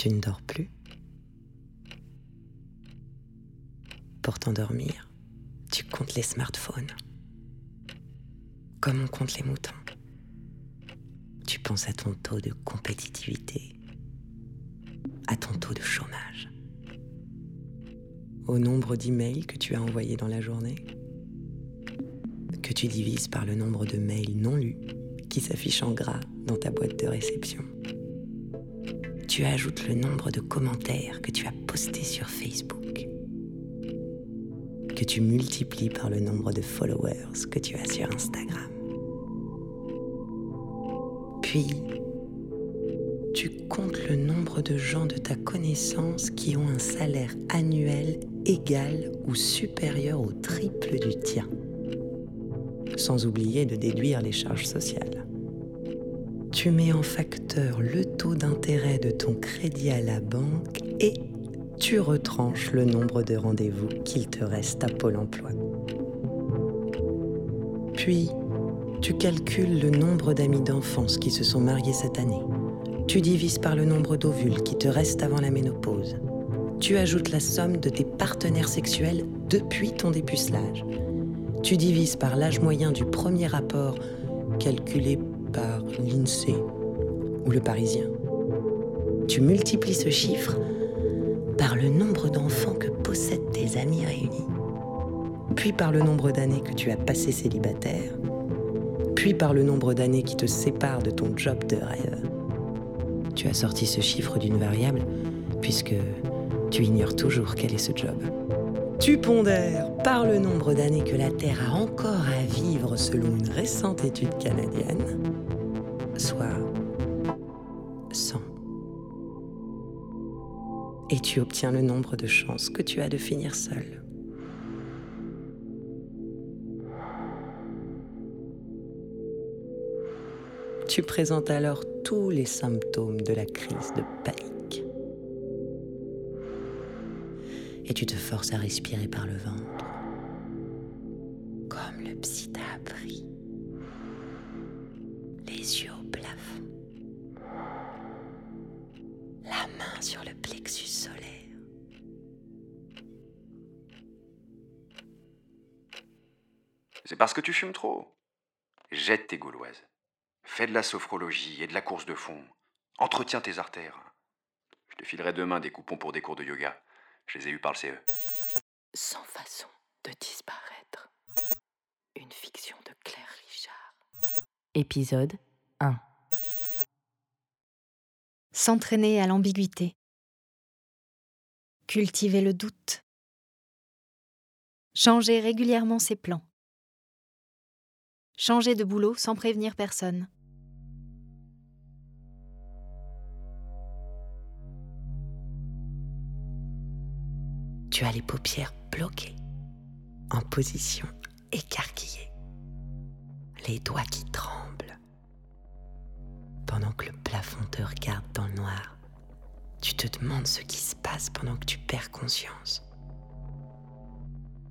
Tu ne dors plus. Pour t'endormir, tu comptes les smartphones. Comme on compte les moutons. Tu penses à ton taux de compétitivité, à ton taux de chômage, au nombre d'emails que tu as envoyés dans la journée, que tu divises par le nombre de mails non lus qui s'affichent en gras dans ta boîte de réception. Tu ajoutes le nombre de commentaires que tu as postés sur Facebook, que tu multiplies par le nombre de followers que tu as sur Instagram. Puis, tu comptes le nombre de gens de ta connaissance qui ont un salaire annuel égal ou supérieur au triple du tien, sans oublier de déduire les charges sociales. Tu mets en facteur le taux d'intérêt de ton crédit à la banque et tu retranches le nombre de rendez-vous qu'il te reste à Pôle Emploi. Puis, tu calcules le nombre d'amis d'enfance qui se sont mariés cette année. Tu divises par le nombre d'ovules qui te restent avant la ménopause. Tu ajoutes la somme de tes partenaires sexuels depuis ton dépucelage. Tu divises par l'âge moyen du premier rapport calculé par l'INSEE ou le Parisien. Tu multiplies ce chiffre par le nombre d'enfants que possèdent tes amis réunis, puis par le nombre d'années que tu as passé célibataire, puis par le nombre d'années qui te séparent de ton job de rêve. Tu as sorti ce chiffre d'une variable puisque tu ignores toujours quel est ce job. Tu pondères par le nombre d'années que la Terre a encore à vivre selon une récente étude canadienne, Tu obtiens le nombre de chances que tu as de finir seul. Tu présentes alors tous les symptômes de la crise de panique. Et tu te forces à respirer par le ventre, la main sur le plexus solaire. C'est parce que tu fumes trop. Jette tes gauloises. Fais de la sophrologie et de la course de fond. Entretiens tes artères. Je te filerai demain des coupons pour des cours de yoga. Je les ai eus par le. CE. Sans façon de disparaître. Une fiction de Claire Richard. Épisode 1. S'entraîner à l'ambiguïté. Cultiver le doute. Changer régulièrement ses plans. Changer de boulot sans prévenir personne. Tu as les paupières bloquées, en position écarquillée, les doigts qui tremblent. Pendant que le plafond te regarde dans le noir, tu te demandes ce qui se passe pendant que tu perds conscience.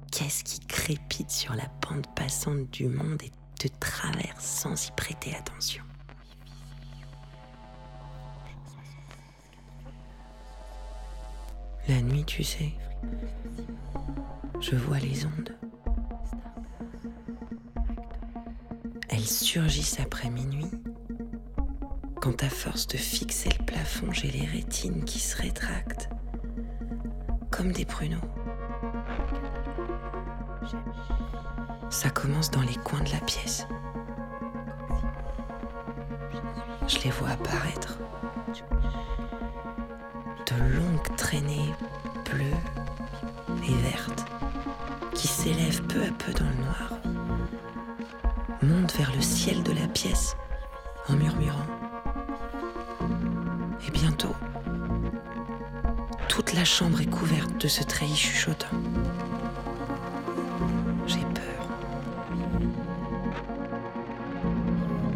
Qu'est-ce qui crépite sur la pente passante du monde et te traverse sans y prêter attention? La nuit, tu sais, je vois les ondes. Elles surgissent après minuit. Quand à force de fixer le plafond, j'ai les rétines qui se rétractent, comme des pruneaux. Ça commence dans les coins de la pièce. Je les vois apparaître. De longues traînées bleues et vertes qui s'élèvent peu à peu dans le noir, montent vers le ciel de la pièce la chambre est couverte de ce treillis chuchotant. J'ai peur.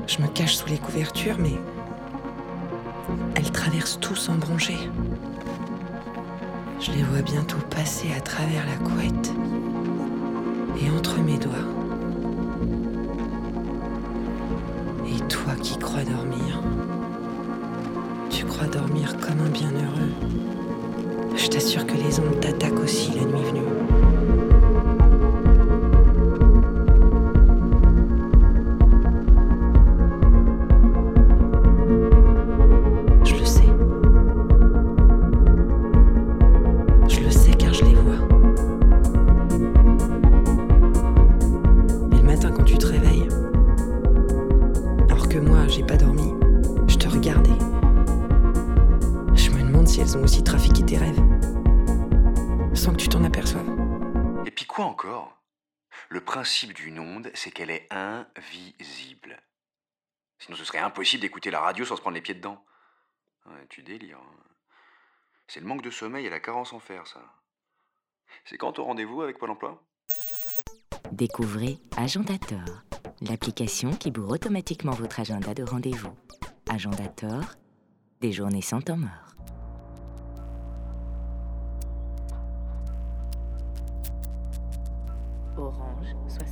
Je me cache sous les couvertures, mais elles traversent tout sans broncher. Je les vois bientôt passer à travers la couette et entre mes doigts. Et toi qui crois dormir, tu Tu crois dormir comme un bienheureux. Je t'assure que les ondes t'attaquent aussi la nuit venue. Le principe d'une onde, c'est qu'elle est invisible. Sinon, ce serait impossible d'écouter la radio sans se prendre les pieds dedans. Ouais, tu délires. hein. C'est le manque de sommeil et la carence en fer, ça. C'est quand au rendez-vous avec Pôle emploi? Découvrez Agendator, l'application qui bourre automatiquement votre agenda de rendez-vous. Agendator, des journées sans temps mort.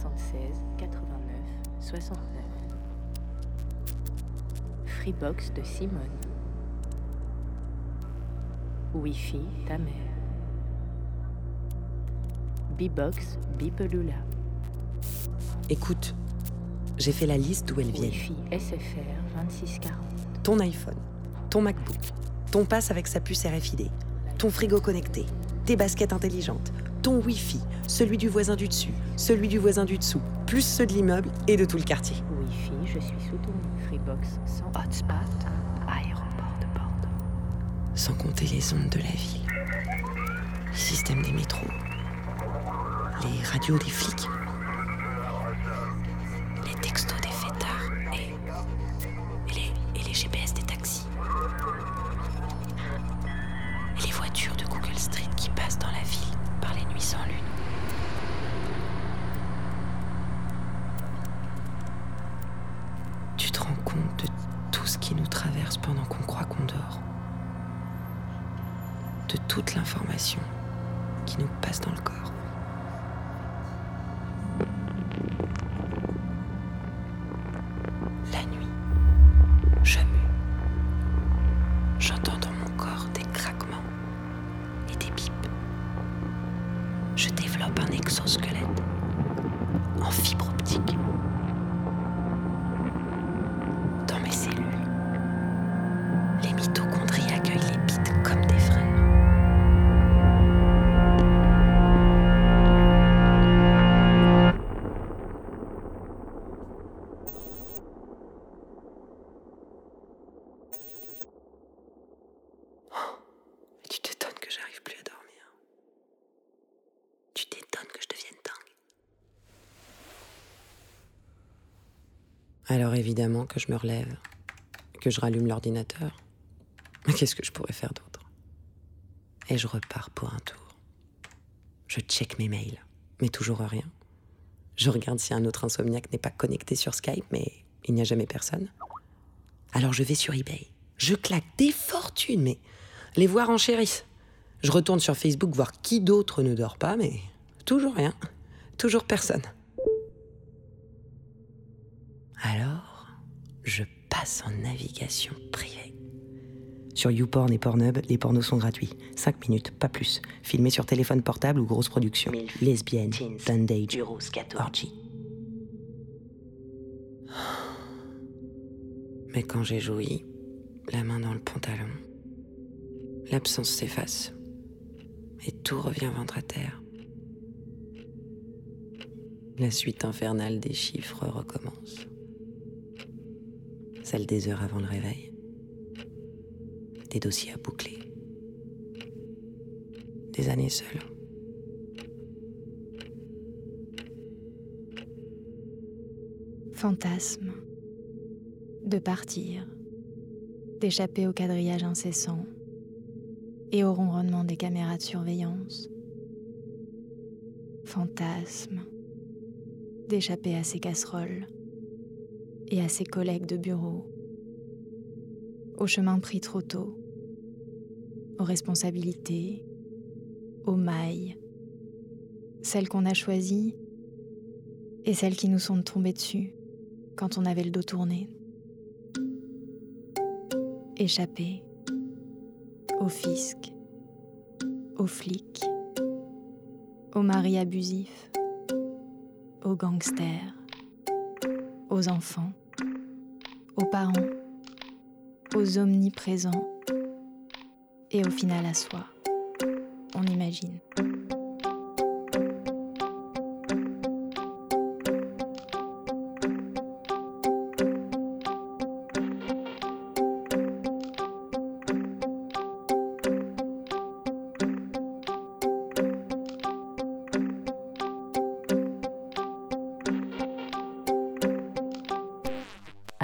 76 89 69. Freebox de Simone. Wi-Fi ta mère. Bbox Bipelula. Écoute, j'ai fait la liste d'où elles viennent. Wi-Fi SFR 2640. Ton iPhone, ton MacBook, ton pass avec sa puce RFID, ton frigo connecté, tes baskets intelligentes, ton Wi-Fi, celui du voisin du dessus, celui du voisin du dessous, plus ceux de l'immeuble et de tout le quartier. Wi-Fi, je suis sous ton. Freebox sans hotspot. Aéroport de Bordeaux. Sans compter les ondes de la ville, les systèmes des métros, les radios des flics, Alors évidemment que je me relève, que je rallume l'ordinateur. Qu'est-ce que je pourrais faire d'autre? Et je repars pour un tour. Je check mes mails, mais toujours rien. Je regarde si un autre insomniaque n'est pas connecté sur Skype, mais il n'y a jamais personne. Alors je vais sur eBay. Je claque des fortunes, mais les voir enchérissent. Je retourne sur Facebook voir qui d'autre ne dort pas, mais toujours rien. Toujours personne. Alors, je passe en navigation privée. Sur YouPorn et Pornhub, les pornos sont gratuits. 5 minutes, pas plus. Filmés sur téléphone portable ou grosse production. Lesbienne, bondage, orgy. Mais quand j'ai joui, la main dans le pantalon, l'absence s'efface. Et tout revient ventre à terre. La suite infernale des chiffres recommence. Celle des heures avant le réveil. Des dossiers à boucler. Des années seules. Fantasme. De partir. D'échapper au quadrillage incessant. Et au ronronnement des caméras de surveillance. Fantasme. D'échapper à ses casseroles. Et à ses collègues de bureau. Au chemin pris trop tôt. Aux responsabilités. Aux mailles. Celles qu'on a choisies et celles qui nous sont tombées dessus quand on avait le dos tourné. Échapper au fisc, aux flics, aux maris abusifs, aux gangsters, aux enfants, aux parents, aux omniprésents et au final à soi. On imagine.